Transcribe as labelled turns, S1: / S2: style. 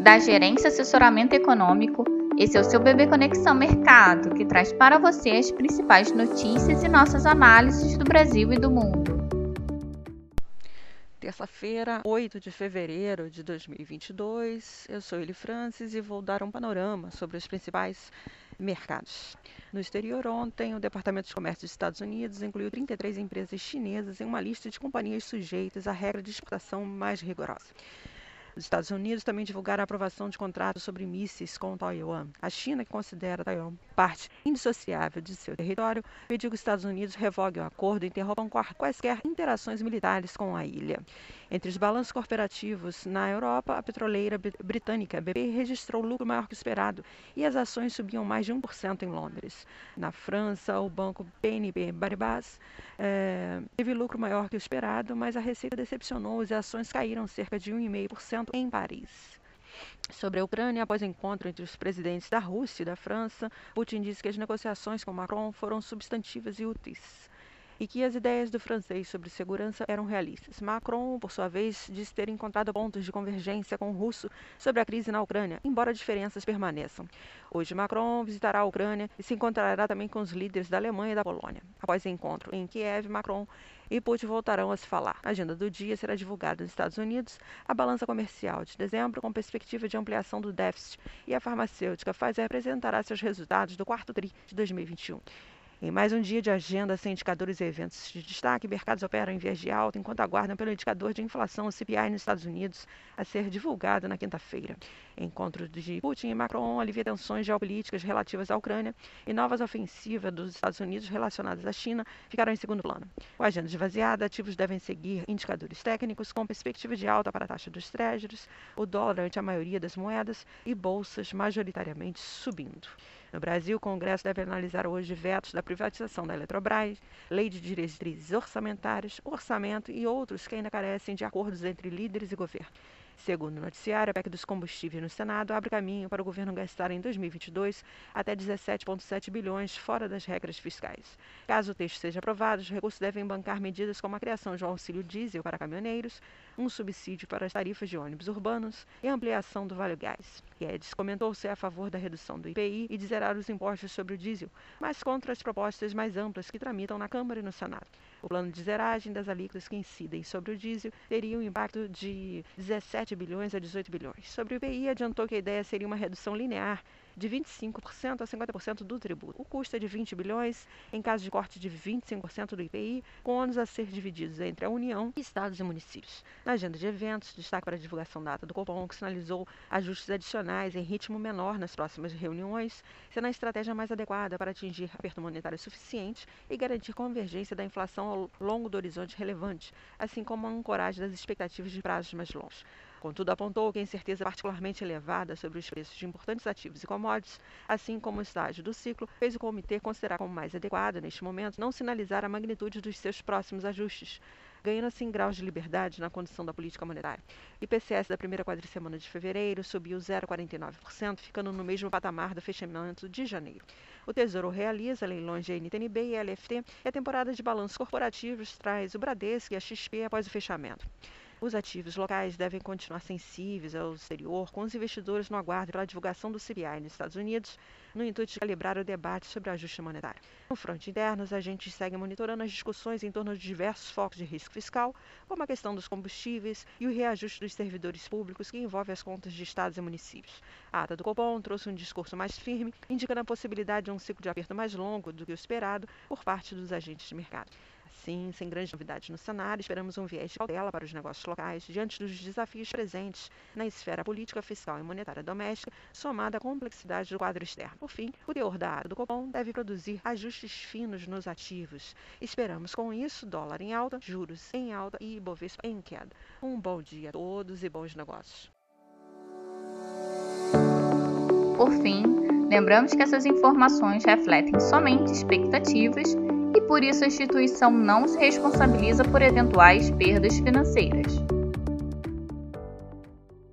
S1: da Gerência Assessoramento Econômico. Esse é o seu Bebê Conexão Mercado, que traz para você as principais notícias e nossas análises do Brasil e do mundo.
S2: Terça-feira, 8 de fevereiro de 2022. Eu sou Eli Francis e vou dar um panorama sobre os principais mercados. No exterior, ontem, o Departamento de Comércio dos Estados Unidos incluiu 33 empresas chinesas em uma lista de companhias sujeitas à regra de exportação mais rigorosa. Os Estados Unidos também divulgaram a aprovação de contratos sobre mísseis com Taiwan. A China, que considera Taiwan parte indissociável de seu território, pediu que os Estados Unidos revoguem o acordo e interrompam quaisquer interações militares com a ilha. Entre os balanços corporativos na Europa, a petroleira britânica BP registrou lucro maior que o esperado e as ações subiam mais de 1% em Londres. Na França, o banco BNP Paribas é, teve lucro maior que o esperado, mas a receita decepcionou e as ações caíram cerca de 1,5% em Paris. Sobre a Ucrânia, após o encontro entre os presidentes da Rússia e da França, Putin disse que as negociações com Macron foram substantivas e úteis e que as ideias do francês sobre segurança eram realistas. Macron, por sua vez, disse ter encontrado pontos de convergência com o russo sobre a crise na Ucrânia, embora diferenças permaneçam. Hoje, Macron visitará a Ucrânia e se encontrará também com os líderes da Alemanha e da Polônia. Após o encontro em Kiev, Macron e Putin voltarão a se falar. A agenda do dia será divulgada nos Estados Unidos, a balança comercial de dezembro, com perspectiva de ampliação do déficit, e a farmacêutica Pfizer apresentará seus resultados do quarto TRI de 2021. Em mais um dia de agenda sem indicadores e eventos de destaque, mercados operam em viés de alta enquanto aguardam pelo indicador de inflação, o CPI, nos Estados Unidos, a ser divulgado na quinta-feira. Encontro de Putin e Macron alivia tensões geopolíticas relativas à Ucrânia e novas ofensivas dos Estados Unidos relacionadas à China ficaram em segundo plano. Com a agenda esvaziada, ativos devem seguir indicadores técnicos com perspectiva de alta para a taxa dos treasuries, o dólar ante a maioria das moedas e bolsas majoritariamente subindo. No Brasil, o Congresso deve analisar hoje vetos da privatização da Eletrobras, lei de diretrizes orçamentárias, orçamento e outros que ainda carecem de acordos entre líderes e governo. Segundo o noticiário, a PEC dos combustíveis no Senado abre caminho para o governo gastar em 2022 até 17,7 bilhões fora das regras fiscais. Caso o texto seja aprovado, os recursos devem bancar medidas como a criação de um auxílio diesel para caminhoneiros, um subsídio para as tarifas de ônibus urbanos e ampliação do Vale Gás. Guedes comentou ser a favor da redução do IPI e de zerar os impostos sobre o diesel, mas contra as propostas mais amplas que tramitam na Câmara e no Senado. O plano de zeragem das alíquotas que incidem sobre o diesel teria um impacto de 17 bilhões a 18 bilhões. Sobre o IPI, adiantou que a ideia seria uma redução linear de 25% a 50% do tributo. O custo é de 20 bilhões, em caso de corte de 25% do IPI, com ônus a ser divididos entre a União, estados e municípios. Na agenda de eventos, destaque para a divulgação da ata do Copom, que sinalizou ajustes adicionais em ritmo menor nas próximas reuniões, sendo a estratégia mais adequada para atingir aperto monetário suficiente e garantir convergência da inflação ao longo do horizonte relevante, assim como a ancoragem das expectativas de prazos mais longos. Contudo, apontou que a incerteza particularmente elevada sobre os preços de importantes ativos e commodities, assim como o estágio do ciclo, fez o comitê considerar como mais adequado, neste momento, não sinalizar a magnitude dos seus próximos ajustes, ganhando assim graus de liberdade na condução da política monetária. O IPCS da primeira quadricemana de fevereiro subiu 0,49%, ficando no mesmo patamar do fechamento de janeiro. O Tesouro realiza leilões de NTNB e LFT e a temporada de balanços corporativos traz o Bradesco e a XP após o fechamento. Os ativos locais devem continuar sensíveis ao exterior, com os investidores no aguardo pela divulgação do CPI nos Estados Unidos, no intuito de calibrar o debate sobre ajuste monetário. No fronte interno, os agentes seguem monitorando as discussões em torno de diversos focos de risco fiscal, como a questão dos combustíveis e o reajuste dos servidores públicos, que envolve as contas de estados e municípios. A ata do Copom trouxe um discurso mais firme, indicando a possibilidade de um ciclo de aperto mais longo do que o esperado por parte dos agentes de mercado. Sim, sem grandes novidades no cenário, esperamos um viés de cautela para os negócios locais diante dos desafios presentes na esfera política, fiscal e monetária doméstica, somada à complexidade do quadro externo. Por fim, o teor da área do Copom deve produzir ajustes finos nos ativos. Esperamos com isso dólar em alta, juros em alta e Ibovespa em queda. Um bom dia a todos e bons negócios.
S1: Por fim, lembramos que essas informações refletem somente expectativas e por isso a instituição não se responsabiliza por eventuais perdas financeiras.